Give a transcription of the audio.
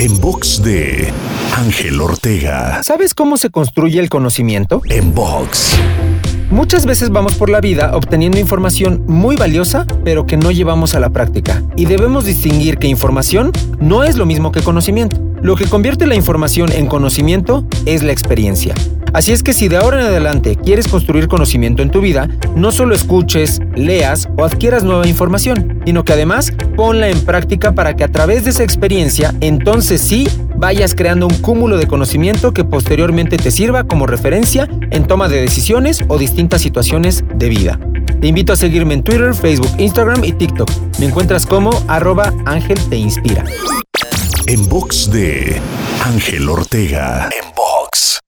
En box de Ángel Ortega. ¿Sabes cómo se construye el conocimiento? En box. Muchas veces vamos por la vida obteniendo información muy valiosa, pero que no llevamos a la práctica. Y debemos distinguir que información no es lo mismo que conocimiento. Lo que convierte la información en conocimiento es la experiencia. Así es que si de ahora en adelante quieres construir conocimiento en tu vida, no solo escuches, leas o adquieras nueva información, sino que además ponla en práctica para que a través de esa experiencia, entonces sí, vayas creando un cúmulo de conocimiento que posteriormente te sirva como referencia en toma de decisiones o distintas situaciones de vida. Te invito a seguirme en Twitter, Facebook, Instagram y TikTok. Me encuentras como arroba Ángel Te Inspira. En box de Ángel Ortega. En box.